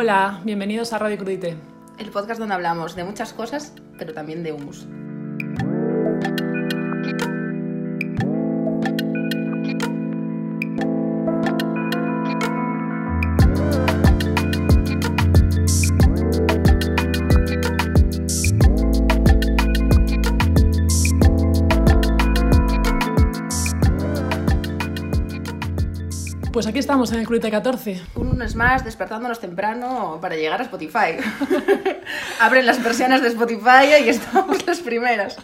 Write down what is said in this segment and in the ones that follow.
Hola, bienvenidos a Radio Crudite. El podcast donde hablamos de muchas cosas, pero también de humus. Aquí estamos en el Crudite 14. Un lunes más despertándonos temprano para llegar a Spotify. Abren las versiones de Spotify y estamos las primeras.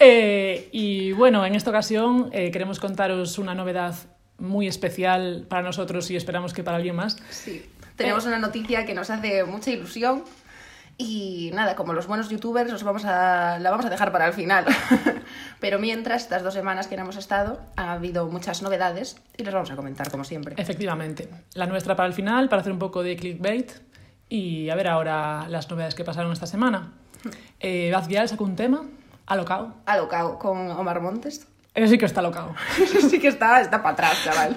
Eh, y bueno, en esta ocasión eh, queremos contaros una novedad muy especial para nosotros y esperamos que para alguien más. Sí. Tenemos una noticia que nos hace mucha ilusión. Y nada, como los buenos youtubers, os vamos a, la vamos a dejar para el final. Pero mientras, estas dos semanas que no hemos estado, ha habido muchas novedades y las vamos a comentar como siempre. Efectivamente. La nuestra para el final, para hacer un poco de clickbait. Y a ver ahora las novedades que pasaron esta semana. Eh, Baz Vial sacó un tema, alocao. Alocao con Omar Montes. Ese sí que está alocao. sí que está, está para atrás, chaval.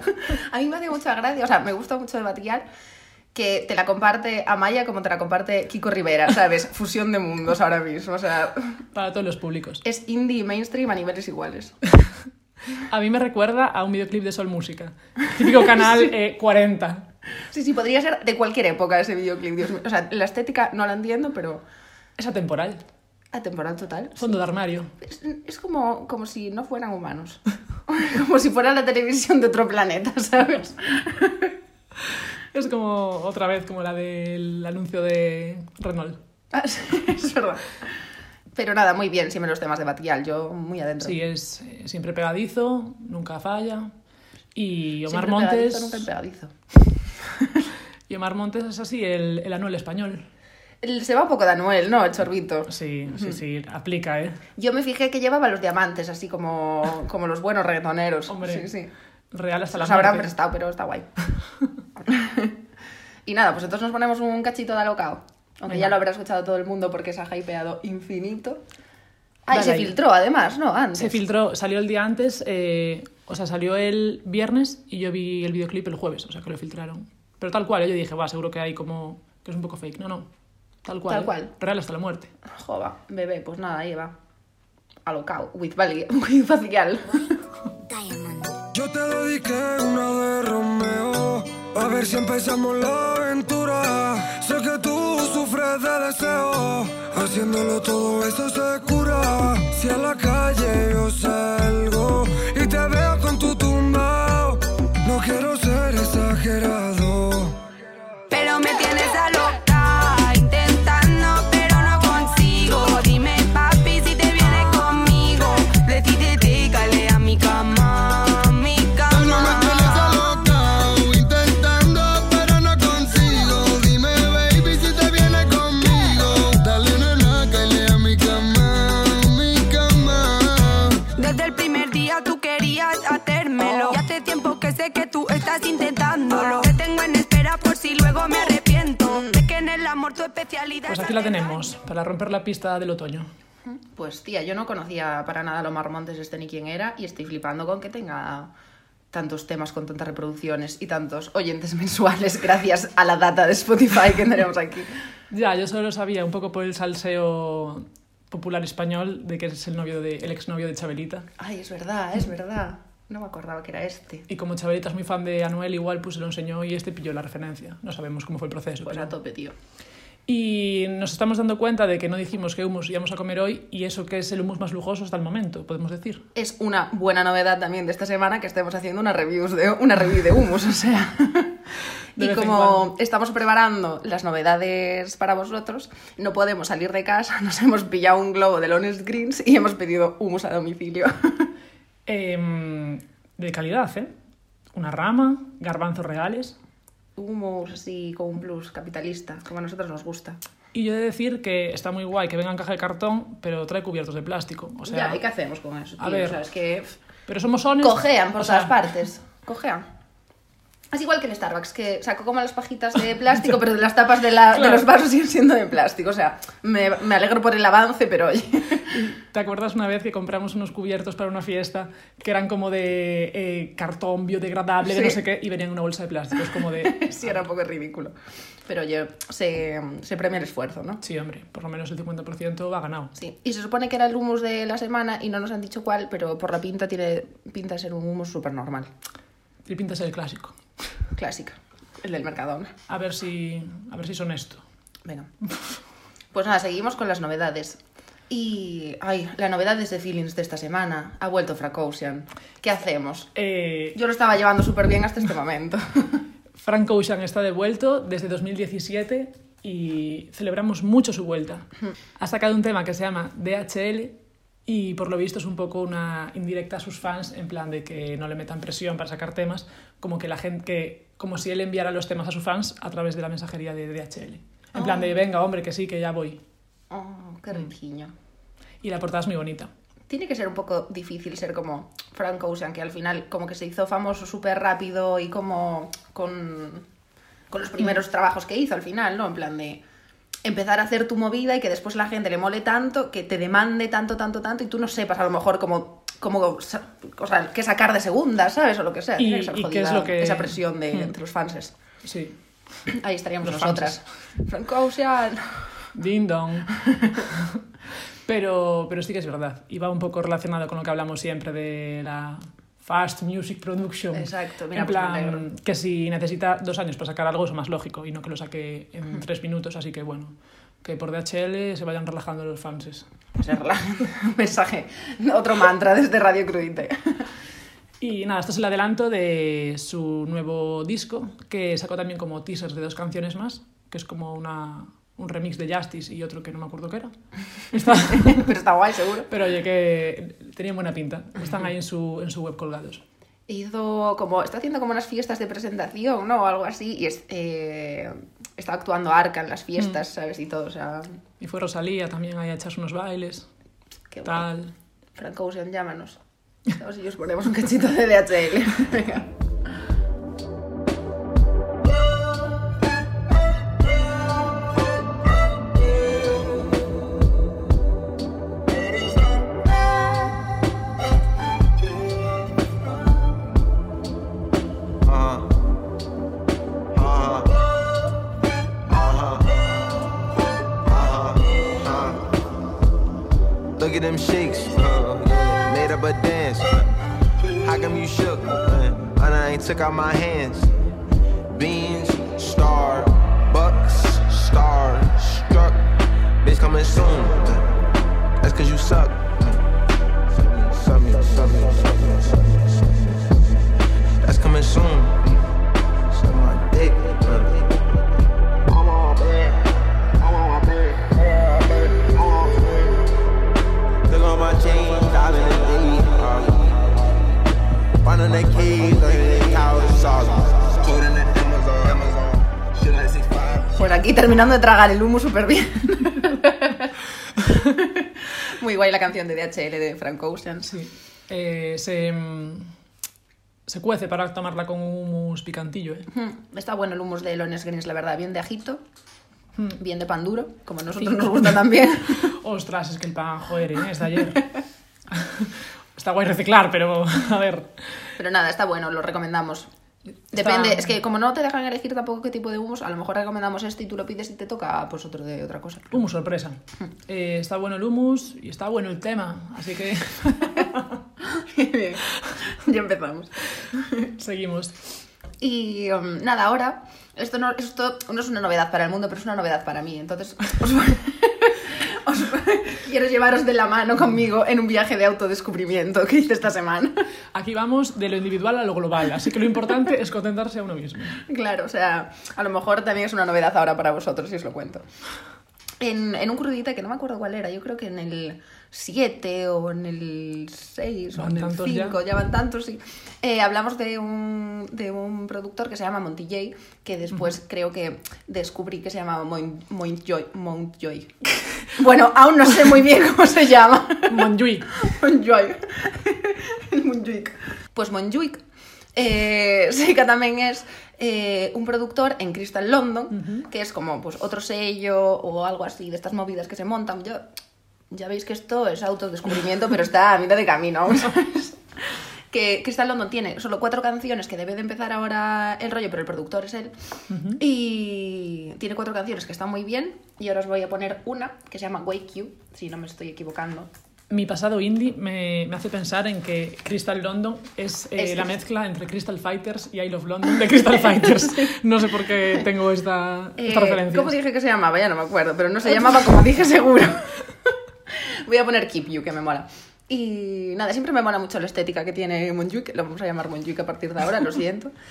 A mí me hace mucha gracia, o sea, me gusta mucho de Batial que te la comparte Amaya como te la comparte Kiko Rivera, ¿sabes? Fusión de mundos ahora mismo, o sea... Para todos los públicos. Es indie y mainstream a niveles iguales. A mí me recuerda a un videoclip de Sol Música. Típico canal eh, 40. Sí, sí, podría ser de cualquier época ese videoclip, Dios mío. O sea, la estética no la entiendo, pero Es atemporal. atemporal total. Fondo de armario. Es, es como, como si no fueran humanos. como si fuera la televisión de otro planeta, ¿sabes? Es como otra vez como la del anuncio de Renault. Ah, sí, es verdad. Pero nada, muy bien, siempre los temas de Batial, yo muy adentro. Sí, es eh, siempre pegadizo, nunca falla. Y Omar Siempre Montes. pegadizo, nunca pegadizo. Y Omar Montes es así, el, el Anuel español. El- Se va un poco de Anuel, ¿no? El chorbito. Sí, sí, sí, aplica, ¿eh? Yo me fijé que llevaba los diamantes, así como, como los buenos reggaetoneros. Hombre, Sí, sí. Real hasta la Los habrán prestado, pero está guay. y nada, pues entonces nos ponemos un cachito de alocao. Aunque Venga. ya lo habrá escuchado todo el mundo porque se ha hypeado infinito. Ah, y se ahí. filtró además, ¿no? Antes. Se filtró, salió el día antes, eh, o sea, salió el viernes y yo vi el videoclip el jueves, o sea, que lo filtraron. Pero tal cual, ¿eh? yo dije, va, seguro que hay como. que es un poco fake. No, no. Tal cual. Tal ¿eh? cual. Real hasta la muerte. Jova, bebé, pues nada, ahí va. Alocao, with, with facial. Yo te dediqué una de. A ver si empezamos la aventura. Sé que tú sufres de deseo. Haciéndolo todo eso se cura. Si a la calle yo salgo y te veo con tu tumbao. No quiero ser exagerado. Pero me tienes a loca, tu especialidad. Pues es aquí la tenemos, para romper la pista del otoño. Pues tía, yo no conocía para nada a Omar Montes este ni quién era y estoy flipando con que tenga tantos temas con tantas reproducciones y tantos oyentes mensuales gracias a la data de Spotify que tenemos aquí. Ya, yo solo lo sabía un poco por el salseo popular español de que es el novio de el exnovio de Chabelita. Ay, es verdad, es verdad. No me acordaba que era este. Y como Chabelita es muy fan de Anuel, igual pues se lo enseñó y este pilló la referencia. No sabemos cómo fue el proceso. Pues pero- a tope, tío. Y nos estamos dando cuenta de que no dijimos qué hummus íbamos a comer hoy y eso que es el hummus más lujoso hasta el momento, podemos decir. Es una buena novedad también de esta semana que estemos haciendo una, reviews de, una review de humus, o sea. Y como estamos preparando las novedades para vosotros, no podemos salir de casa, nos hemos pillado un globo de Honest Greens y hemos pedido humus a domicilio. Em, de calidad, ¿eh? Una rama, garbanzos reales. Humus así con un plus capitalista, como a nosotros nos gusta. Y yo he de decir que está muy guay que venga en caja de cartón, pero trae cubiertos de plástico. O sea, ya, ¿y qué hacemos con eso? a ver. O sea, es que pero somos honestos. cojean por o sea, todas partes. Cojean. Es igual que el Starbucks, que sacó como las pajitas de plástico, pero las tapas de, la- de Claro. los vasos siguen siendo de plástico. O sea, me, me alegro por el avance, pero oye. ¿Te acuerdas una vez que compramos unos cubiertos para una fiesta que eran como de eh, cartón biodegradable, de Sí. no sé qué, y venían en una bolsa de plástico? Es como de... sí, era un poco ridículo. Pero oye, se, se premia el esfuerzo, ¿no? Sí, hombre, por lo menos el 50% va ganado. Sí, y se supone que era el humus de la semana y no nos han dicho cuál, pero por la pinta tiene pinta de ser un humus súper normal. Y pintas el clásico. Clásica. El del Mercadona. A ver si, a ver si son esto. Venga. Pues nada, seguimos con las novedades. Y, ay, la novedad de Feelings de esta semana. Ha vuelto Frank Ocean. ¿Qué hacemos? Eh, Yo lo estaba llevando súper bien hasta este momento. Frank Ocean está de vuelto desde 2017 y celebramos mucho su vuelta. Ha sacado un tema que se llama DHL y por lo visto es un poco una indirecta a sus fans en plan de que no le metan presión para sacar temas, como que la gente que como si él enviara los temas a sus fans a través de la mensajería de DHL. En plan de venga, hombre, que sí, que ya voy. Oh, qué riquiño. Y la portada es muy bonita. Tiene que ser un poco difícil ser como Frank Ocean, que al final como que se hizo famoso súper rápido y como con, con los primeros trabajos que hizo al final, ¿no? En plan de empezar a hacer tu movida y que después la gente le mole tanto, que te demande tanto, tanto, tanto y tú no sepas a lo mejor como sa- o sea, qué sacar de segunda, ¿sabes? O lo que sea. Y- Tiene que ser y qué jodida es lo que- esa presión de Mm. entre los fans. Sí. Ahí estaríamos Los nosotras. Frank Ocean. Ding dong. Pero, pero sí que es verdad. Y va un poco relacionado con lo que hablamos siempre de la fast music production. Exacto, mira, en pues plan, que si necesita dos años para sacar algo, eso más lógico y no que lo saque en tres minutos. Así que bueno, que por DHL se vayan relajando los fans. O sea, un mensaje, otro mantra desde Radio Crudite. Y nada, este es el adelanto de su nuevo disco, que sacó también como teasers de dos canciones más, que es como una, un remix de Justice y otro que no me acuerdo qué era. Está- Pero está guay, seguro. Pero oye, que tenían buena pinta. Están ahí en su, en su web colgados. hizo como está haciendo como unas fiestas de presentación no o algo así y es, eh, está actuando Arca en las fiestas sabes y todo o sea Y fue Rosalía también ahí a echarse unos bailes, qué tal. Frank Ocean llámanos a ver si os ponemos un cachito de DHL venga took out my hands. Beans, star, bucks, star, struck. Bitch coming soon. That's cause you suck. Aquí terminando de tragar el humo súper bien muy guay la canción de DHL de Frank Ocean Sí. Eh, se, mm, se cuece para tomarla con un hummus picantillo. ¿eh? Hmm, está bueno el humus de Lones Greens la verdad bien de ajito Hmm. bien de pan duro como a nosotros nos gusta también Ostras, es que el pan, joder, ¿eh? es de ayer. Está guay reciclar, pero a ver. Pero nada, está bueno, lo recomendamos. Está- Depende, es que como no te dejan elegir tampoco qué tipo de humos, a lo mejor recomendamos este y tú lo pides y te toca pues otro de otra cosa. Hummus sorpresa. Eh, está bueno el hummus y está bueno el tema, así que ya empezamos. seguimos. Y um, nada, ahora, esto no, esto no es una novedad para el mundo, pero es una novedad para mí. Entonces, os, os- quiero llevaros de la mano conmigo en un viaje de autodescubrimiento que hice esta semana. Aquí vamos de lo individual a lo global, así que lo importante es contentarse a uno mismo. Claro, o sea, a lo mejor también es una novedad ahora para vosotros si os lo cuento. En, en un crudita que no me acuerdo cuál era, yo creo que en el 7 o en el 6 o en el tantos 5, ya. ya. van tantos, sí. Eh, hablamos de un, de un productor que se llama Monty J, que después creo que descubrí que se llama Moin- Mountjoy. Mountjoy. bueno, aún no sé muy bien cómo se llama. Monjuic. Montjuic. El Montjuic. Pues Montjuic Eh, Seika tamén es eh, un productor en Crystal London, que es como pues, otro sello o algo así de estas movidas que se montan. Yo, ya veis que esto es autodescubrimiento, pero está a mitad de camino, ¿sabes? Que Crystal London tiene solo cuatro canciones que debe de empezar ahora el rollo, pero el productor es él. Y tiene cuatro canciones que están muy bien. Y ahora os voy a poner una que se llama Wake You, si no me estoy equivocando. Mi pasado indie me, me hace pensar en que Crystal London es, eh, Es- la mezcla entre Crystal Fighters y I Love London de Crystal Fighters. No sé por qué tengo esta, Eh, esta referencia. ¿Cómo dije que se llamaba? Ya no me acuerdo, pero no se llamaba como dije seguro. Voy a poner Keep You, que me mola. Y nada, siempre me mola mucho la estética que tiene Monjuic. Lo vamos a llamar Monjuic a partir de ahora, lo siento.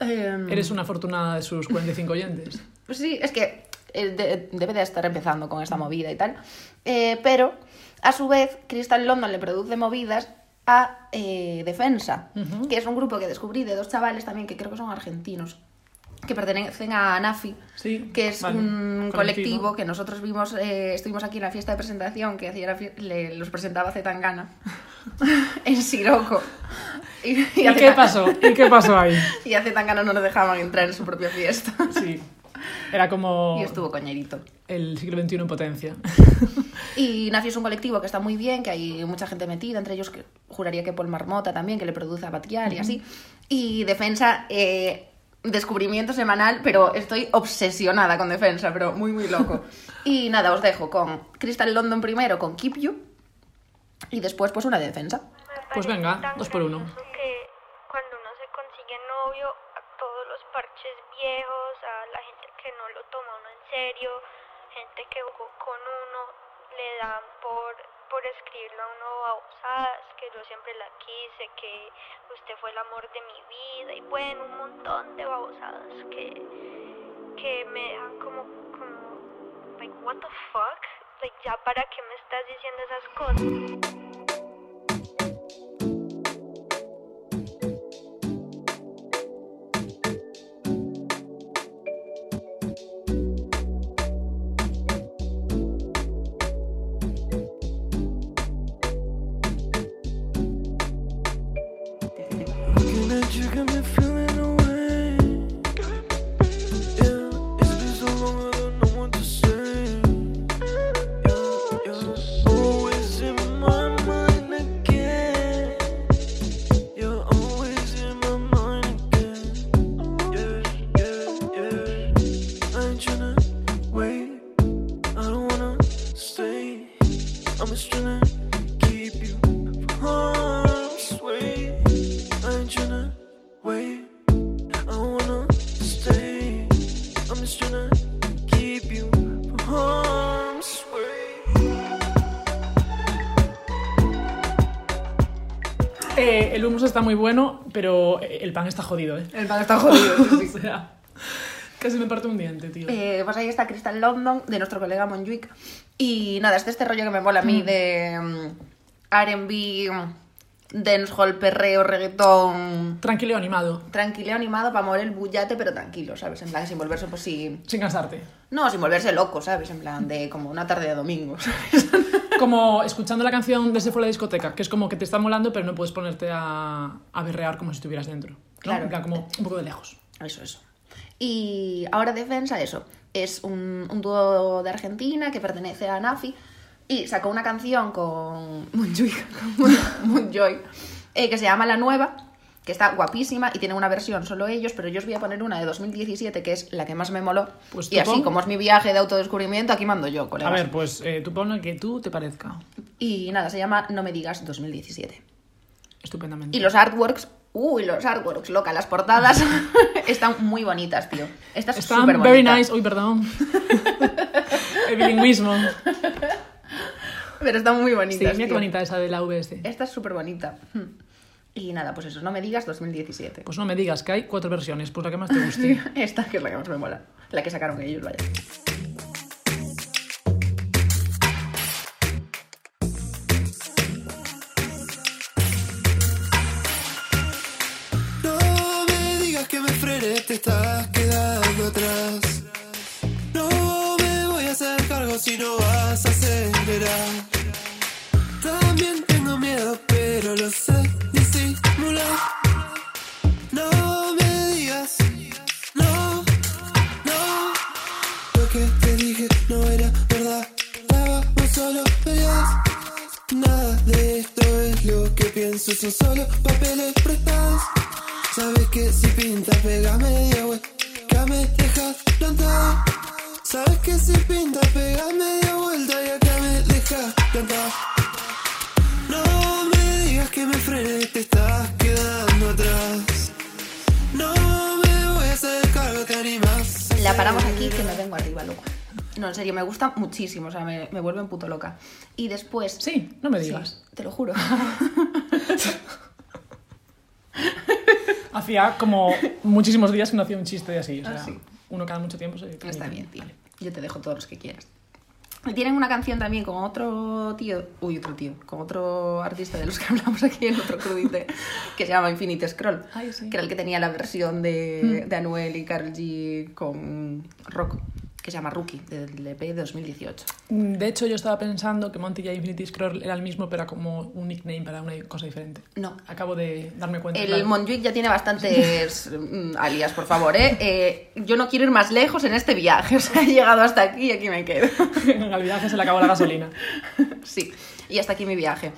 Em, Eres una afortunada de sus 45 oyentes. Pues sí, es que eh, de- debe de estar empezando con esta movida y tal. Eh, pero, a su vez, Crystal London le produce movidas a eh, Defensa, que es un grupo que descubrí de dos chavales también que creo que son argentinos, que pertenecen a NAFI, Sí, que es vale, un colectivo. que nosotros vimos, eh, estuvimos aquí en la fiesta de presentación que hacía le- los presentaba Zetangana en Siroco. Y, y ¿Y a qué pasó? ¿Y qué pasó ahí? Y a Zetangana no nos dejaban entrar en su propia fiesta. Sí. Era como Y estuvo coñerito. el siglo XXI en potencia. Y Nafi es un colectivo que está muy bien, que hay mucha gente metida, entre ellos que juraría que Paul Marmota también, que le produce a Batiar y así. Y Defensa, eh, descubrimiento semanal, pero estoy obsesionada con Defensa, pero muy, muy loco. Y nada, os dejo con Crystal London primero, con Keep You, y después pues una de Defensa. Pues venga, dos por uno. cuando uno se consigue novio, a todos los parches viejos, a la gente que no lo toma uno en serio, gente que jugó con uno, le dan por, por escribirlo a uno babosadas, que yo siempre la quise, que usted fue el amor de mi vida, y bueno, un montón de babosadas que, que me dejan como, como, like, what the fuck? Like, ya para qué me estás diciendo esas cosas. Muy bueno, pero el pan está jodido, ¿eh? El pan está jodido. O sea, casi me parte un diente, tío. Eh, pues ahí está Crystal London, de nuestro colega Monjuic. Y nada, este este rollo que me mola a mí de mm, R&B, mm, dancehall, perreo, reggaetón, Tranquilo y animado, tranquilo, animado para mover el bullate, pero tranquilo, ¿sabes? En plan, sin volverse, pues sí... sin cansarte. No, sin volverse loco, ¿sabes? En plan, de como una tarde de domingo, ¿sabes? Como escuchando la canción desde fuera de la discoteca, que es como que te está molando, pero no puedes ponerte a, a berrear como si estuvieras dentro. ¿no? Claro. En plan, como un poco de lejos. Eso, eso. Y ahora Defensa, eso. Es un, un dúo de Argentina que pertenece a Nafi y sacó una canción con Moonjoy, con Moonjoy, eh, que se llama La Nueva, que está guapísima y tiene una versión solo ellos, pero yo os voy a poner una de 2017 que es la que más me moló. Pues y así, pon. como es mi viaje de autodescubrimiento, aquí mando yo, A ver, pues eh, tú pon lo que tú te parezca. Y nada, se llama No me digas 2017. Estupendamente. Y los artworks, uy, los artworks, loca, las portadas están muy bonitas, tío. Esta es Están súper very nice. Uy, perdón. El bilingüismo. Pero están muy Sí, bonitas. mira qué bonita esa de la VS. Esta es súper bonita. Y nada, pues eso, no me digas 2017. Pues no me digas que hay cuatro versiones, pues la que más te guste. Esta que es la que más me mola. La que sacaron ellos, vaya. No me digas que me frené, te estás quedando atrás. No me voy a hacer cargo si no vas a acelerar. dije no era verdad. Estábamos solo peleas. Nada de esto es lo que pienso, son solo papeles prestados. Sabes que si pintas, pega media vuelta, me dejas plantado. Sabes que si pintas, pega media vuelta y acá me dejas plantado. No me digas que me frené, te estás quedando atrás. No me voy a acercar, te animas. La paramos aquí que me vengo arriba, loco. No, en serio, me gusta muchísimo, o sea, me, me vuelve un puto loca. Y después... Sí, no me digas. Sí, te lo juro. Hacía como muchísimos días que no hacía un chiste de así. O sea, Ah, sí. uno cada mucho tiempo se... Está bien, tío. Yo te dejo todos los que quieras. Y tienen una canción también con otro tío, uy, otro tío, con otro artista de los que hablamos aquí en otro crudite, que se llama Infinite Scroll, Ay, sí. que era el que tenía la versión de, de Anuel y Karol G con rock, que se llama Rookie, del EP de 2018. Mm, De hecho, yo estaba pensando que Monty y Infinity Scroll era el mismo, pero era como un nickname para una cosa diferente. No. Acabo de darme cuenta. El claro. Montjuic ya tiene bastantes mm, alias, por favor, ¿eh? Eh, Yo no quiero ir más lejos en este viaje, o sea, he llegado hasta aquí y aquí me quedo. Al viaje se le acabó la gasolina. Sí, y hasta aquí mi viaje.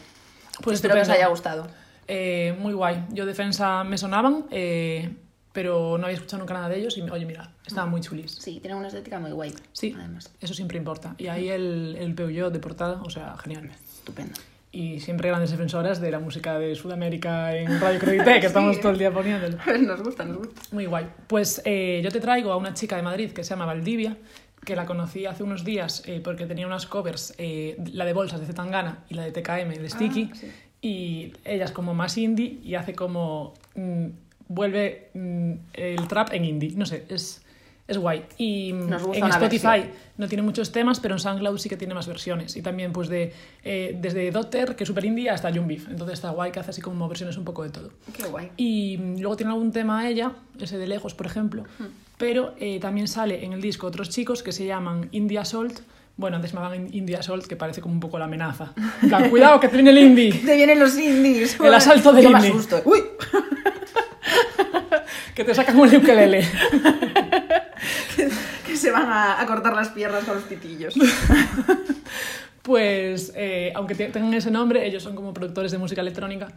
Pues Espero que os haya gustado. Eh, muy guay. Yo defensa me sonaban, eh, pero no había escuchado nunca nada de ellos y oye, mira, estaban muy chulis. Sí, tienen una estética muy guay. Sí, Además, eso siempre importa. Y ahí el, el Peugeot de portada, o sea, genial. estupendo. Y siempre grandes defensoras de la música de Sudamérica en Radio Credité, que estamos todo el día poniéndolo. Nos gusta, nos gusta. Muy guay. Pues eh, yo te traigo a una chica de Madrid que se llama Valdivia, que la conocí hace unos días eh, porque tenía unas covers, eh, la de Bolsas de Zetangana y la de TKM de Sticky, sí. y ella es como más indie y hace como... mm, vuelve mm, el trap en indie, no sé, es, es guay. Y mm, Nos gusta en Spotify versión. no tiene muchos temas, pero en SoundCloud sí que tiene más versiones. Y también pues de eh, desde Doctor, que es super indie, hasta Young Beef. Entonces está guay que hace así como versiones un poco de todo. Qué guay. Y mm, luego tiene algún tema ella, ese de lejos, por ejemplo. Pero eh, también sale en el disco otros chicos que se llaman India Salt. Bueno, antes me llamaban India Salt, que parece como un poco la amenaza. En plan, cuidado, que te viene el indie. Te vienen los indies. El asalto del Yo me indie. asusto. Uy, Que te sacan un ukelele. que se van a, a cortar las piernas con los pitillos. Pues, eh, aunque te- tengan ese nombre, ellos son como productores de música electrónica.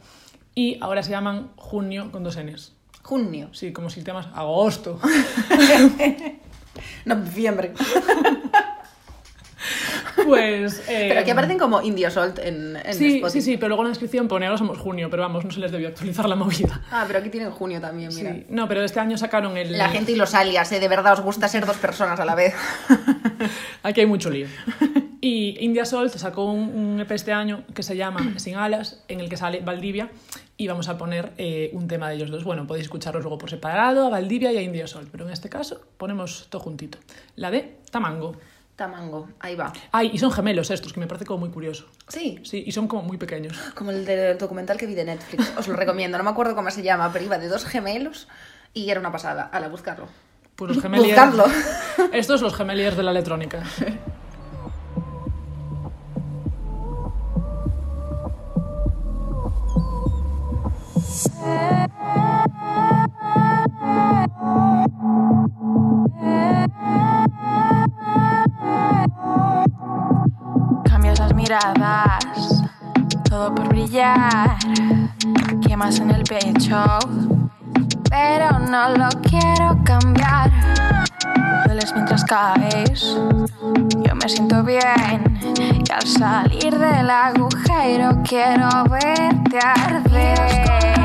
Y ahora se llaman Junio con dos Ns. Junio. Sí, como si te llamas agosto. No, diciembre. Pues. eh, Pero aquí aparecen como Indio Salt en, en Sí, Spotify. sí, sí, pero luego en la descripción pone ahora somos junio, pero vamos, no se les debió actualizar la movida. Ah, pero aquí tienen junio también, mira. Sí. No, pero este año sacaron el. La gente y los alias, ¿eh? De verdad os gusta ser dos personas a la vez. Aquí hay mucho lío. Y India Salt sacó un, un EP este año que se llama Sin Alas, en el que sale Valdivia, y vamos a poner eh, un tema de ellos dos. Bueno, podéis escucharlos luego por separado, a Valdivia y a India Salt, pero en este caso ponemos todo juntito. La de Tamango. Tamango, ahí va. Ay, y son gemelos estos, que me parece como muy curioso. Sí, Sí, y son como muy pequeños. como el del documental que vi de Netflix. Os lo recomiendo, no me acuerdo cómo se llama, pero iba de dos gemelos y era una pasada. A la buscarlo. Pues los gemeliers. Buscadlo. Estos los gemeliers de la electrónica. todo por brillar. Quemas en el pecho, pero no lo quiero cambiar. Dueles mientras caes, yo me siento bien. Y al salir del agujero quiero verte arder.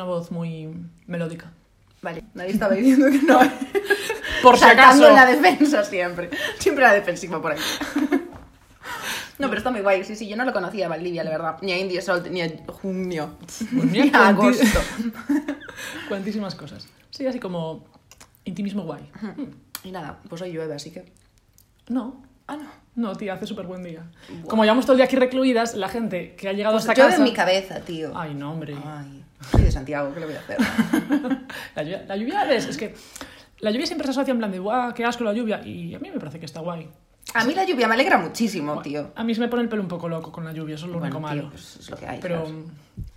Una voz muy melódica. vale. Nadie estaba diciendo que no. Por si Saltando acaso. en la defensa siempre. Siempre la defensiva por aquí. No, pero está muy guay. Sí, sí, yo no lo conocía a Valdivia, la verdad. Ni a Salt, ni a junio. Ni a Ni a agosto. Cuantísimas cosas. Sí, así como intimismo guay. Y nada, pues hoy llueve, así que... No, Ah, no. No, tía, hace súper buen día. Como llevamos todo el día aquí recluidas, la gente que ha llegado Pues hasta llueve casa... en mi cabeza, tío. Ay, no, hombre. Ay, soy de Santiago, ¿qué le voy a hacer? La lluvia, la lluvia ves, es que la lluvia siempre se asocia en plan de, guau, qué asco la lluvia. Y a mí me parece que está guay. A mí la lluvia me alegra muchísimo, tío. A mí se me pone el pelo un poco loco con la lluvia, eso es lo Bueno, único tío, malo. pues es lo que hay. Pero,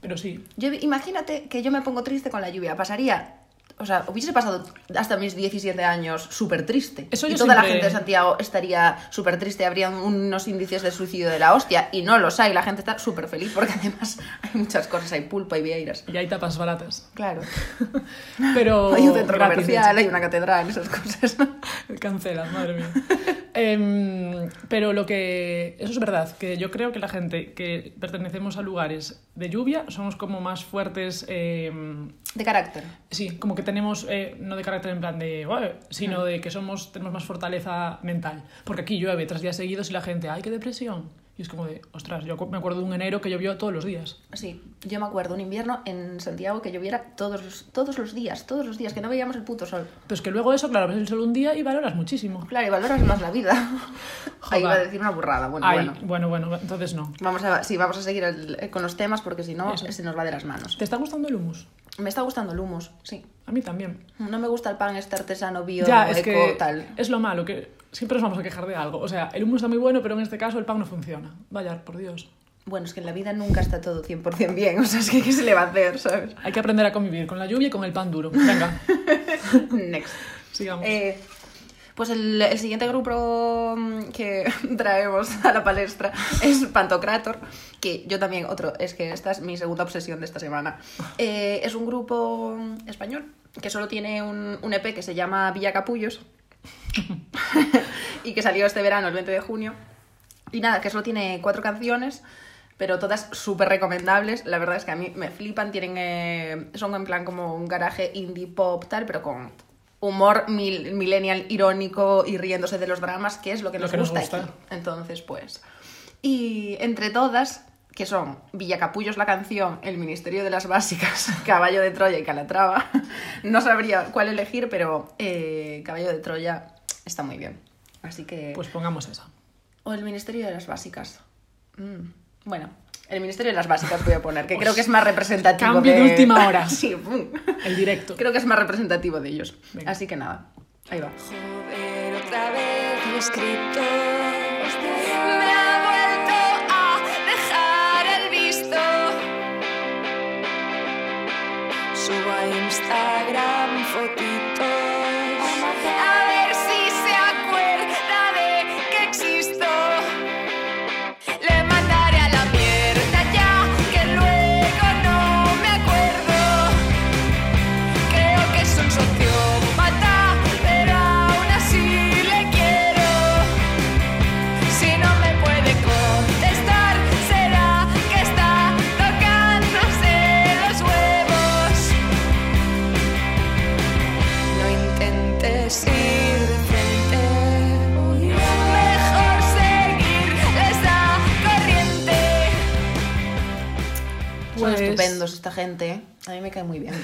pero sí. Yo, imagínate que yo me pongo triste con la lluvia. Pasaría. O sea, hubiese pasado hasta mis 17 años súper triste. Eso y toda la gente de Santiago estaría súper triste. Habrían unos índices de suicidio de la hostia. Y no los hay. La gente está súper feliz porque además hay muchas cosas. Hay pulpa y vieiras. Y hay tapas baratas. Claro. Pero. Hay un centro gratis, comercial, hay una catedral, esas cosas. hecho. Cancelas, madre mía. Em, pero lo que. Eso es verdad, que yo creo que la gente que pertenecemos a lugares de lluvia somos como más fuertes. em, De carácter. Sí, como que tenemos, eh, no de carácter en plan de, "Ué", sino de que somos, tenemos más fortaleza mental. Porque aquí llueve tres días seguidos y la gente, ¡ay, qué depresión! Y es como de, ostras, yo me acuerdo de un enero que llovió todos los días. Sí, yo me acuerdo un invierno en Santiago que lloviera todos los, todos los días, todos los días, que no veíamos el puto sol. Pero es que luego eso, claro, ves el sol un día y valoras muchísimo. Claro, y valoras más la vida. Ahí iba a decir una burrada, bueno, Ay, bueno. bueno, bueno, entonces no. Vamos a, sí, vamos a seguir el- eh, con los temas porque si no Eso. se nos va de las manos. ¿Te está gustando el hummus? Me está gustando el humus, sí. A mí también. No me gusta el pan este artesano bio, ya, es eco, que tal. es lo malo, que siempre nos vamos a quejar de algo. O sea, el hummus está muy bueno, pero en este caso el pan no funciona. Vaya, por Dios. Bueno, es que en la vida nunca está todo 100% bien, o sea, es que ¿qué se le va a hacer, sabes? Hay que aprender a convivir con la lluvia y con el pan duro. Venga, Next. sigamos. Eh, pues el, el siguiente grupo mm, que traemos a la palestra es Pantocrator, que yo también, otro, es que esta es mi segunda obsesión de esta semana. Eh, es un grupo mm, español que solo tiene un, un EP que se llama Villa Capullos y que salió este verano, el 20 de junio. Y nada, que solo tiene cuatro canciones, pero todas súper recomendables. La verdad es que a mí me flipan, tienen, eh, son en plan como un garaje indie pop tal, pero con humor mil- millennial irónico y riéndose de los dramas, que es lo que Lo nos, que nos gusta, gusta. aquí. Entonces, pues... Y entre todas, que son Villacapullos la canción, El Ministerio de las Básicas, Caballo de Troya y Calatrava, no sabría cuál elegir, pero eh, Caballo de Troya está muy bien. Así que... Pues pongamos esa. O el Ministerio de las Básicas. Mm, Bueno, el Ministerio de las Básicas voy a poner, que creo que es más representativo Cambio de última hora. Sí, pum. El directo. Creo que es más representativo de ellos. Venga. Así que nada, ahí va. Joder, otra vez lo Son Pues- estupendos esta gente, ¿eh? A mí me cae muy bien.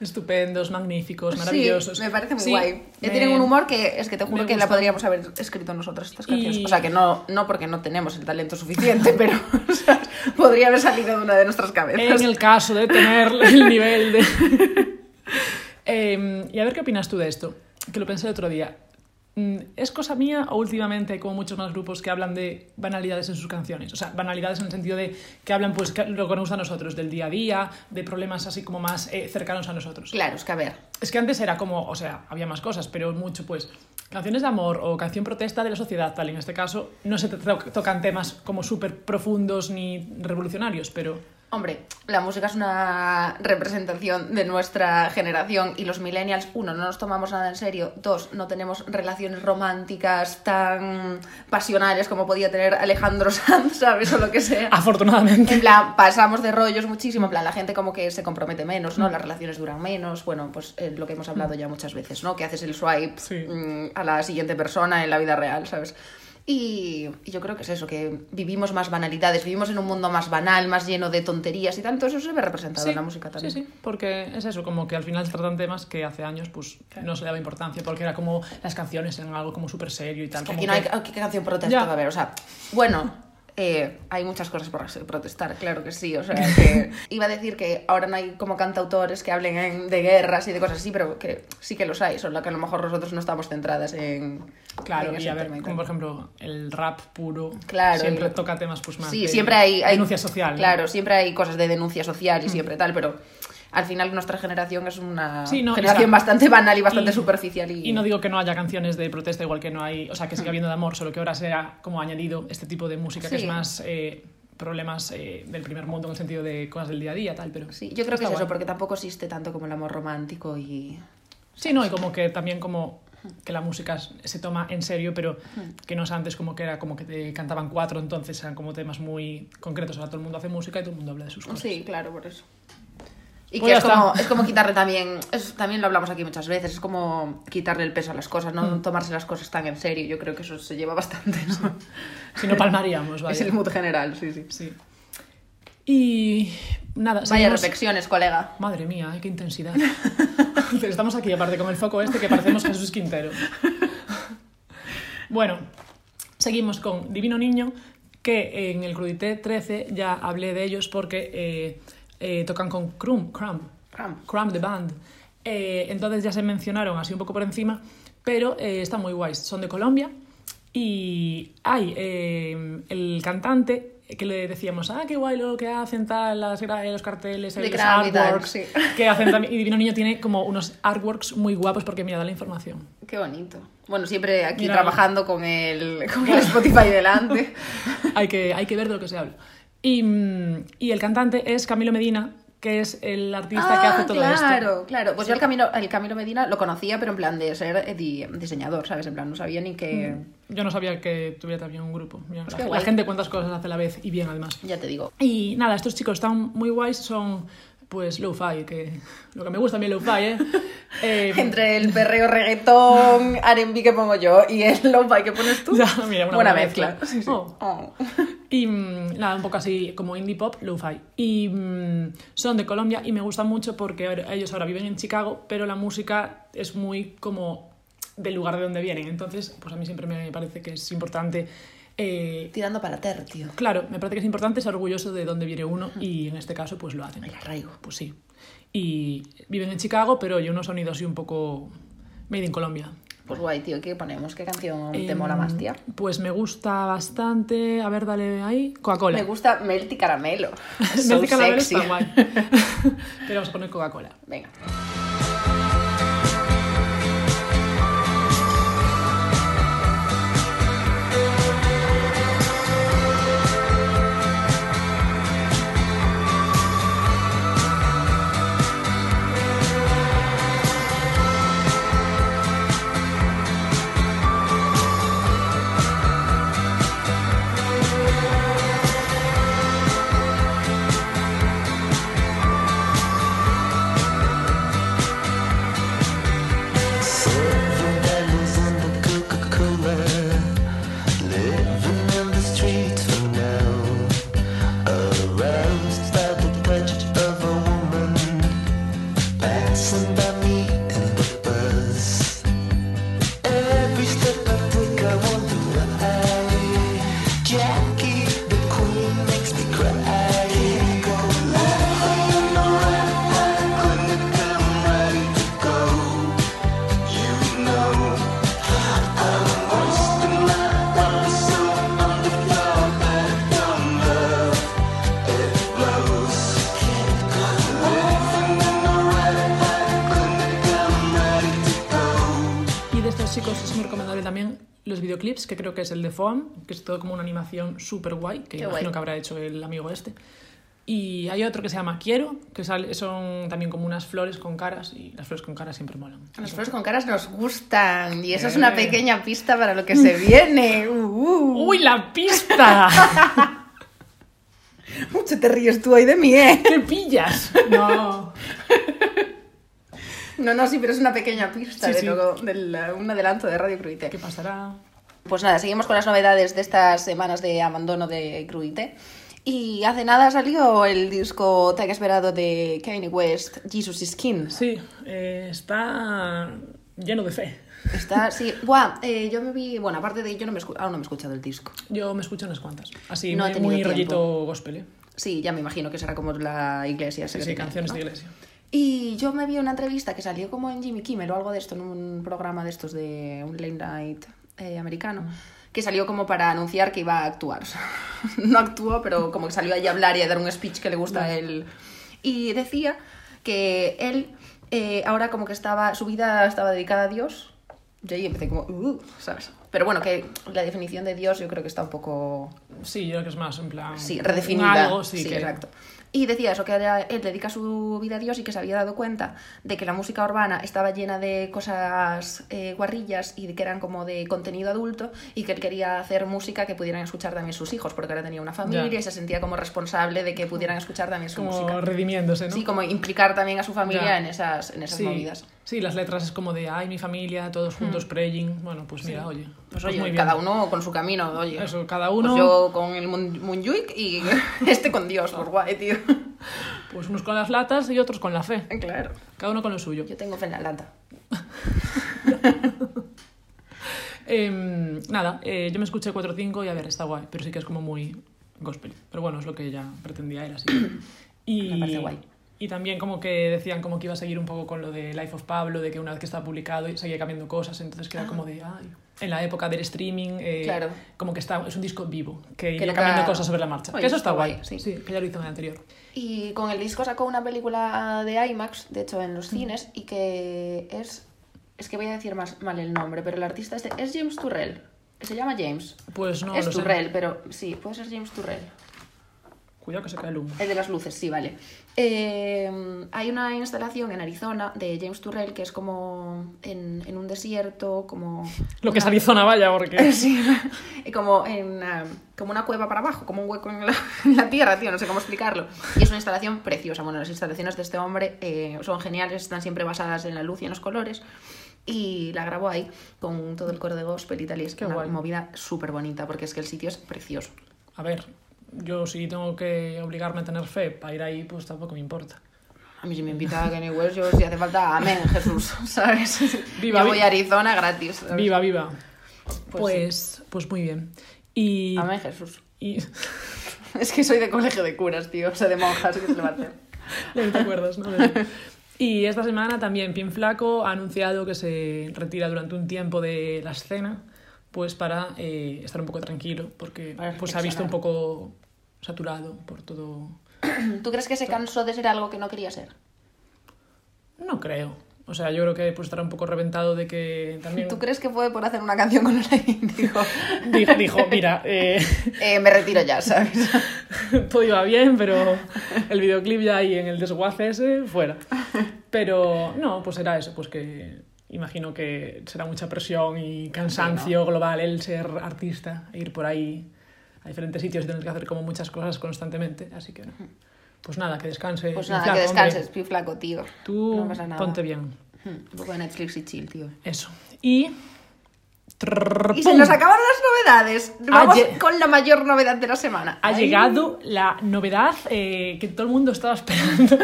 Estupendos, magníficos, maravillosos. Sí, me parece muy Sí, guay. me- Tienen un humor que es que te juro que la podríamos haber escrito nosotras estas canciones. Y- O sea, que no, no porque no tenemos el talento suficiente, pero o sea, podría haber salido de una de nuestras cabezas. En el caso de tener el nivel de... Eh, y a ver qué opinas tú de esto, que lo pensé el otro día. Mm, ¿Es cosa mía o últimamente hay como muchos más grupos que hablan de banalidades en sus canciones? O sea, banalidades en el sentido de que hablan pues lo que nos gusta a nosotros, del día a día, de problemas así como más eh, cercanos a nosotros. Claro, es que a ver. Es que antes era como, o sea, había más cosas, pero mucho pues canciones de amor o canción protesta de la sociedad, tal. En este caso no se to- tocan temas como súper profundos ni revolucionarios, pero... Hombre, la música es una representación de nuestra generación y los millennials, uno, no nos tomamos nada en serio, dos, no tenemos relaciones románticas tan pasionales como podía tener Alejandro Sanz, ¿sabes? O lo que sea. Afortunadamente. En plan, pasamos de rollos muchísimo, en plan, la gente como que se compromete menos, ¿no? Las relaciones duran menos, bueno, pues eh, lo que hemos hablado ya muchas veces, ¿no? Que haces el swipe Sí. mm, a la siguiente persona en la vida real, ¿sabes? Y, y yo creo que es eso, que vivimos más banalidades, vivimos en un mundo más banal, más lleno de tonterías y tanto, eso se ve representado en la música también. Sí, sí, porque es eso, como que al final se tratan temas que hace años pues no se le daba importancia, porque era como las canciones eran algo como súper serio y tal. Que como aquí no hay, que- ¿qué canción protesta va a haber? O sea, bueno, eh, hay muchas cosas por protestar, claro que sí. O sea, que iba a decir que ahora no hay como cantautores que hablen en- de guerras y de cosas así, pero que sí que los hay, solo que a lo mejor nosotros no estamos centradas en. Claro, y a ver, como por ejemplo el rap puro, Claro, siempre toca temas pues más Sí, de siempre hay, hay- denuncia social. ¿no? Claro, siempre hay cosas de denuncia social y siempre tal, pero al final nuestra generación es una Sí, no, generación bastante banal y bastante y- superficial. Y, Y no digo que no haya canciones de protesta, igual que no hay, o sea, que siga habiendo de amor, solo que ahora se ha como añadido este tipo de música que es más eh, problemas eh, del primer mundo en el sentido de cosas del día a día, tal, pero Sí, yo creo que es eso, porque tampoco existe tanto como el amor romántico y... Sí, no, y como que también como que la música se toma en serio, pero que no es antes como que era como que te cantaban cuatro, entonces eran como temas muy concretos. Ahora todo el mundo hace música y todo el mundo habla de sus cosas. Sí, claro, por eso. Y Pues que es como, es como quitarle también, es- también lo hablamos aquí muchas veces, es como quitarle el peso a las cosas, no Mm. tomarse las cosas tan en serio. Yo creo que eso se lleva bastante, ¿no? Si no palmaríamos, vaya. Es el mood general, sí, sí. Sí. Y nada, Vaya seguimos- reflexiones, colega. Madre mía, qué intensidad. Estamos aquí aparte con el foco este que parecemos Jesús Quintero. Bueno, seguimos con Divino Niño, que en el Crudité 13 ya hablé de ellos porque eh, eh, tocan con Crumb, Crumb, Crumb. Crumb the Band. Eh, entonces ya se mencionaron así un poco por encima, pero están muy guays. Son de Colombia y hay el cantante que le decíamos, ah, qué guay lo que hacen tal, las, gra- los carteles, los artworks, sí. que hacen también. Y Divino Niño tiene como unos artworks muy guapos porque me da la información. Qué bonito. Bueno, siempre aquí Mira. trabajando con el, con el Spotify delante. hay, que, hay que ver de lo que se habla. Y, mm, y el cantante es Camilo Medina, que es el artista que hace todo claro, esto. Claro, claro. Pues yo el Camilo, el Camilo Medina lo conocía, pero en plan de ser eh, di- diseñador, ¿sabes? En plan, no sabía ni que... Yo no sabía que tuviera también un grupo. Mira, Pues la, gente cuántas cosas hace a la vez y bien además. Ya te digo. Y nada, estos chicos están muy guays, son pues lo-fi, que lo que me gusta a mí el lo-fi, ¿eh? Eh, Entre el perreo reggaetón, R&B que pongo yo y el lo-fi que pones tú. Ya, mira, una buena mezcla. mezcla. Sí, sí. Oh. Oh. Y mm, nada, un poco así como indie pop, lo-fi. Y mm, son de Colombia y me gustan mucho porque ellos ahora viven en Chicago, pero la música es muy como del lugar de donde vienen. Entonces, pues a mí siempre me parece que es importante. Eh, Tirando para ter, tío. claro, me parece que es importante ser orgulloso de dónde viene uno y en este caso, pues lo hacen. El arraigo. Pues sí. Y viven en Chicago, pero oye unos sonidos así un poco made in Colombia. Pues guay, tío. ¿Qué ponemos? ¿Qué canción te Em, mola más, tía? Pues me gusta bastante. A ver, dale ahí. Coca-Cola. Me gusta Melty Caramelo. So Melty Caramelo sexy. está guay. Pero vamos a poner Coca-Cola. Venga. Que creo que es el de Foam, que es todo como una animación súper guay, que Qué imagino guay. que habrá hecho el amigo este. Y hay otro que se llama Quiero, que sale- son también como unas flores con caras, y las flores con caras siempre molan. Las flores con caras nos gustan y esa es Eh. una pequeña pista para lo que se viene. Uh, uh. ¡Uy, la pista! Mucho te ríes tú hoy de mí, ¿eh? ¿Qué pillas? No. No, no, sí, pero es una pequeña pista Sí, de sí. lo- del, un adelanto de Radio Cruite. ¿Qué pasará? Pues nada, seguimos con las novedades de estas semanas de abandono de Cruite. Y hace nada salió el disco tan esperado de Kanye West, Jesus is King. Sí, eh, está lleno de fe. Está, sí. Buah, eh, yo me vi. Bueno, aparte de. Yo no me, escu- aún no me he escuchado el disco. Yo me escucho unas cuantas. Así, No muy, muy rollito gospel, ¿eh? Sí, ya me imagino que será como la iglesia. Sí, canciones ¿no? de iglesia. Y yo me vi una entrevista que salió como en Jimmy Kimmel o algo de esto, en un programa de estos de un late night eh, americano, que salió como para anunciar que iba a actuar. No actuó, pero como que salió ahí a hablar y a dar un speech que le gusta a él. Y decía que él eh, ahora como que estaba, su vida estaba dedicada a Dios. Yo ahí empecé como, uh, ¿sabes? Pero bueno, que la definición de Dios yo creo que está un poco Sí, yo creo que es más en plan. Sí, redefinida. Algo, sí, que- exacto. Y decía eso, que él dedica su vida a Dios y que se había dado cuenta de que la música urbana estaba llena de cosas eh, guarrillas y de que eran como de contenido adulto y que él quería hacer música que pudieran escuchar también sus hijos, porque ahora tenía una familia Ya. y se sentía como responsable de que pudieran escuchar también su Como música. redimiéndose, ¿no? Sí, como implicar también a su familia Ya. en esas, en esas sí, movidas. Sí, las letras es como de, ay, mi familia, todos juntos praying. Bueno, pues mira, oye. Pues oye, muy bien. cada uno con su camino, oye. Eso, cada uno. Pues yo con el Mun- Munjuic y este con Dios, por guay, tío. Pues unos con las latas y otros con la fe. Claro. Cada uno con lo suyo. Yo tengo fe en la lata. Em, nada, eh, yo me escuché 4 o 5 y a ver, está guay, pero sí que es como muy gospel. Pero bueno, es lo que ya pretendía él así. Y, Me parece guay. Y también como que decían como que iba a seguir un poco con lo de Life of Pablo, de que una vez que estaba publicado seguía cambiando cosas, entonces queda como de, ay, en la época del streaming, eh, Ah. Claro. como que está, es un disco vivo, que, Que cambiando cosas sobre la marcha. Oye, que eso está está guay, guay, sí. sí. que ya lo hizo en el anterior. Y con el disco sacó una película de IMAX, de hecho en los cines, y que es. Es que voy a decir más mal el nombre, pero el artista este es James Turrell. Se llama James. Pues no es sé. Turrell, pero sí, puede ser James Turrell. Cuidado que se cae el humo. El de las luces, sí, vale. Eh, hay una instalación en Arizona de James Turrell que es como en, en un desierto, como... Lo que es Arizona, vaya, porque... Sí, como en una, como una cueva para abajo, como un hueco en la, en la tierra, tío, no sé cómo explicarlo. Y es una instalación preciosa. Bueno, las instalaciones de este hombre eh, son geniales, están siempre basadas en la luz y en los colores. Y la grabó ahí con todo el coro de gospel y tal. Y es Qué una guay. movida súper bonita porque es que el sitio es precioso. A ver, yo si tengo que obligarme a tener fe para ir ahí, pues tampoco me importa. A mí si me invita a Kanye West, yo si hace falta, amén, Jesús, ¿sabes? Viva, yo voy a Arizona gratis. ¿sabes? Viva, viva. Pues Pues, pues, muy bien. Y, Amén, Jesús. y Es que soy de colegio de curas, tío, o sea, de monjas, ¿qué se le va a hacer? ya no te acuerdas, ¿no? Y esta semana también Pin Flaco ha anunciado que se retira durante un tiempo de la escena, pues para eh, estar un poco tranquilo, porque pues se ha visto un poco saturado por todo. ¿Tú crees que se cansó de ser algo que no quería ser? No creo. O sea, yo creo que pues estará un poco reventado de que también ¿Tú crees que fue por hacer una canción con Lola Índigo? dijo, dijo, mira, eh, Eh, me retiro ya, ¿sabes? todo iba bien, pero el videoclip ya ahí en el desguace ese, fuera. Pero no, pues era eso, pues que imagino que será mucha presión y cansancio global el ser artista, e ir por ahí a diferentes sitios y tener que hacer como muchas cosas constantemente, así que pues nada, que descanse. Pues nada, Flaco, que hombre. descanses, pi flaco, tío. Tú no pasa nada. ponte bien. Un poco de Netflix y chill, tío. Eso. Y... Y se nos acabaron las novedades. Vamos Ayer- con la mayor novedad de la semana. Ha Ay. llegado la novedad eh, que todo el mundo estaba esperando.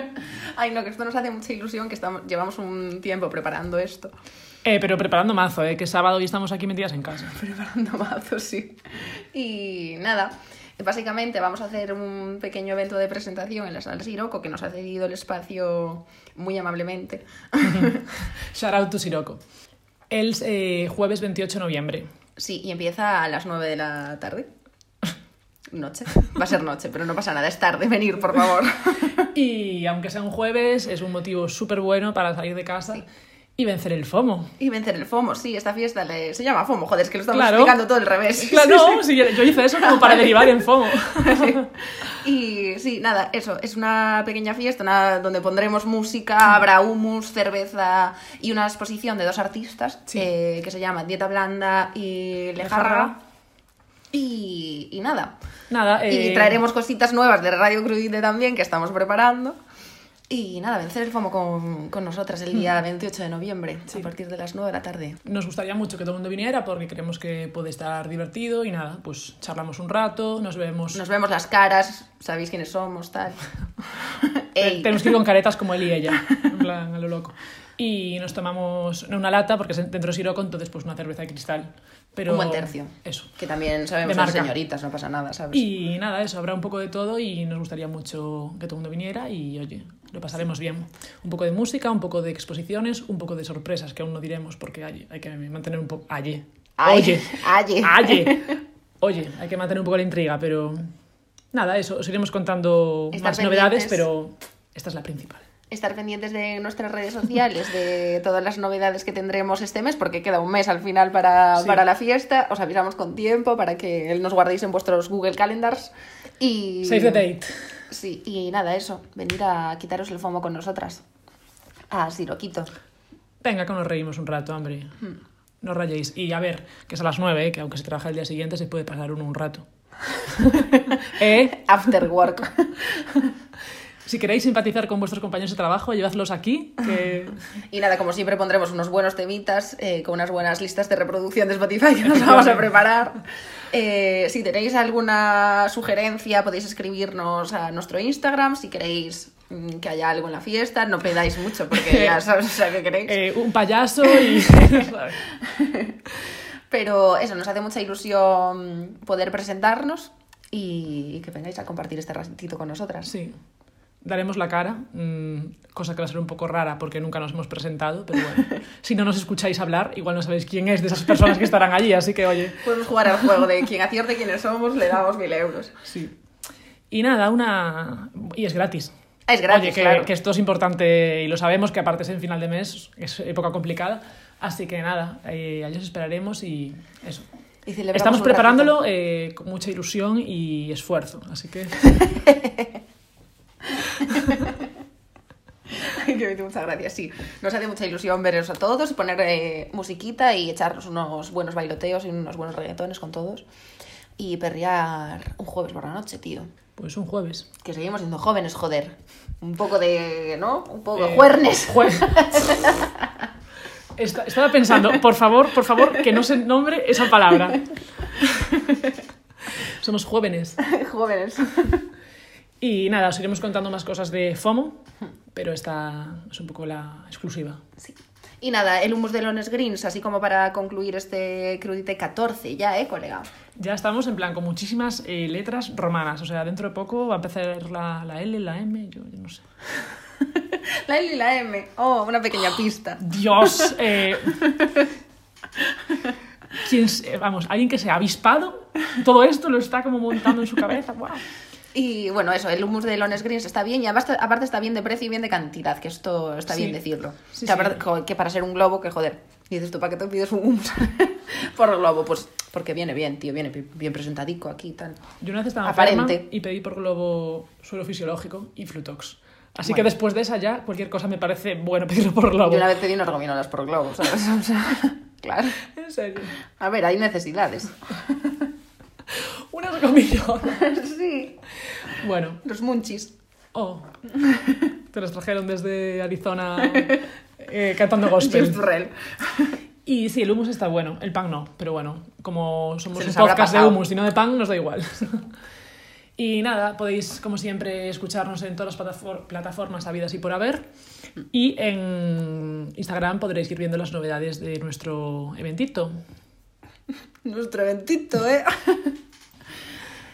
Ay, no, que esto nos hace mucha ilusión, que estamos, llevamos un tiempo preparando esto. Eh, pero preparando mazo, eh, que es sábado y estamos aquí metidas en casa. Preparando mazos, sí. Y nada, básicamente vamos a hacer un pequeño evento de presentación en la sala Siroco, que nos ha cedido el espacio muy amablemente. Shout out to Sirocco. El eh, jueves 28 de noviembre. Sí, y empieza a las 9 de la tarde. Noche. Va a ser noche, pero no pasa nada, es tarde. Venir, por favor. Y aunque sea un jueves, es un motivo súper bueno para salir de casa y vencer el FOMO. Y vencer el FOMO, sí, esta fiesta le- se llama FOMO, joder, es que lo estamos Claro. explicando todo al revés. Claro, Sí, sí. sí, yo hice eso como para derivar en FOMO. Y sí, nada, eso, es una pequeña fiesta una- donde pondremos música, habrá humus, cerveza y una exposición de dos artistas eh, que se llaman Dieta Blanda y Lejarra. Y, y nada. Nada, Y eh, traeremos cositas nuevas de Radio Cruide también que estamos preparando. Y nada, vencer el FOMO con, con nosotras el día 28 de noviembre, a partir de las 9 de la tarde. Nos gustaría mucho que todo el mundo viniera porque creemos que puede estar divertido y nada, pues charlamos un rato, nos vemos. Nos vemos las caras, sabéis quiénes somos, tal. Ey. Tenemos que ir con caretas como él y ella, en plan, a lo loco. Y nos tomamos una lata, porque es dentro de Siroco, entonces pues una cerveza de cristal. Pero Un buen tercio. Eso. Que también sabemos marca. señoritas, no pasa nada, ¿sabes? Y nada, eso, habrá un poco de todo y nos gustaría mucho que todo el mundo viniera y oye, lo pasaremos bien. Un poco de música, un poco de exposiciones, un poco de sorpresas que aún no diremos porque hay, hay que mantener un poco... Oye. aye. Aye. Oye, hay que mantener un poco la intriga, pero nada, eso, os iremos contando Estar más novedades, pendientes. pero esta es la principal. Estar pendientes de nuestras redes sociales, de todas las novedades que tendremos este mes, porque queda un mes al final para, Sí. para la fiesta. Os avisamos con tiempo para que nos guardéis en vuestros Google Calendars. Y... Save the date. Sí, y nada, eso. Venir a quitaros el FOMO con nosotras. A Siroquito. Venga, que nos reímos un rato, hombre. No rayéis. Y a ver, que es a las 9, que aunque se trabaja el día siguiente, se puede pasar uno un rato. ¿Eh? After work. Si queréis simpatizar con vuestros compañeros de trabajo, llevadlos aquí, que Y nada, como siempre pondremos unos buenos temitas eh, con unas buenas listas de reproducción de Spotify que nos vamos a preparar. Eh, si tenéis alguna sugerencia podéis escribirnos a nuestro Instagram. Si queréis mm, que haya algo en la fiesta, no pedáis mucho porque ya sabes o sea, qué queréis. eh, un payaso y... Pero eso, nos hace mucha ilusión poder presentarnos y que vengáis a compartir este ratito con nosotras. sí, daremos la cara, mm, cosa que va a ser un poco rara porque nunca nos hemos presentado, pero bueno, si no nos escucháis hablar, igual no sabéis quién es de esas personas que estarán allí, así que oye, Podemos jugar al juego de quien acierte quiénes somos, le damos mil euros. sí. Y nada, una... Y es gratis. Es gratis, Oye, que, claro. que esto es importante y lo sabemos, que aparte es en final de mes, es época complicada. Así que nada, eh, allí os esperaremos y eso. Y Estamos preparándolo eh, con mucha ilusión y esfuerzo, así que Ay, que me hace muchas gracias, sí. Nos hace mucha ilusión veros a todos, poner eh, musiquita y echarnos unos buenos bailoteos y unos buenos reggaetones con todos. Y perrear un jueves por la noche, tío. pues un jueves. Que seguimos siendo jóvenes, joder. Un poco de, ¿no? Un poco de Eh, juernes. jue- Esta- Estaba pensando, por favor, por favor, que no se nombre esa palabra. Somos jóvenes. jóvenes. Y nada, os iremos contando más cosas de FOMO, pero esta es un poco la exclusiva. Sí. Y nada, el humus de Lones Greens, así como para concluir este crudite 14 ya, ¿eh, colega? Ya estamos en plan con muchísimas eh, letras romanas, o sea, dentro de poco va a empezar la, la L, la M, yo, yo no sé. La L y la M. Oh, una pequeña pista. Dios, eh, ¿quién se- vamos, alguien que se ha avispado, todo esto lo está como montando en su cabeza, wow. Y bueno, eso, el humus de Lones Greens está bien y aparte, aparte está bien de precio y bien de cantidad, que esto está Sí. bien decirlo. Sí, O sea, sí. jo, que para ser un globo, que joder, dices tú, ¿para qué te pides un humus por globo? Pues porque viene bien, tío, viene bien presentadico aquí y tal. Yo una vez estaba Aparente. enferma y pedí por globo suelo fisiológico y Flutox. Así Bueno. que después de esa ya, cualquier cosa me parece bueno pedirlo por globo. Yo una vez pedí unas gominolas por globo, ¿sabes? O sea, claro. En serio. A ver, hay necesidades. Unas gomillonas. sí. Bueno, Los munchis. oh. Te los trajeron desde Arizona eh, cantando gospel. Y sí, el hummus está bueno, el pan no, pero bueno, como somos un podcast de hummus y no de pan, nos da igual. y nada, podéis, como siempre, escucharnos en todas las platafor- plataformas habidas y por haber. Y en Instagram podréis ir viendo las novedades de nuestro eventito. Nuestro eventito, ¿eh?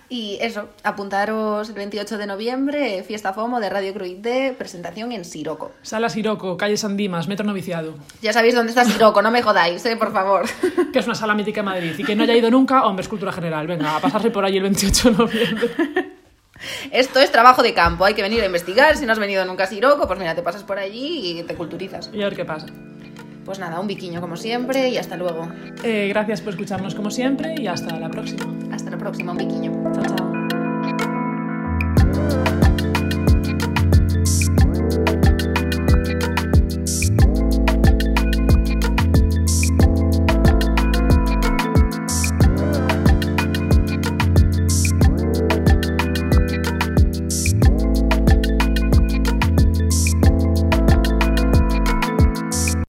Y eso, apuntaros el 28 de noviembre, fiesta FOMO de Radio Cruité, presentación en Siroco. Sala Siroco, calle San Dimas, metro noviciado, Ya sabéis dónde está Siroco, no me jodáis, ¿eh? Por favor. que es una sala mítica en Madrid. Y que no haya ido nunca, hombre, es cultura general. Venga, a pasarse por ahí el 28 de noviembre. Esto es trabajo de campo, hay que venir a investigar. Si no has venido nunca a Siroco, pues mira, te pasas por allí y te culturizas. Y a ver qué pasa. Pues nada, un biquiño como siempre y hasta luego. Eh, gracias por escucharnos como siempre y hasta la próxima. Hasta la próxima, un biquiño. Chao, chao.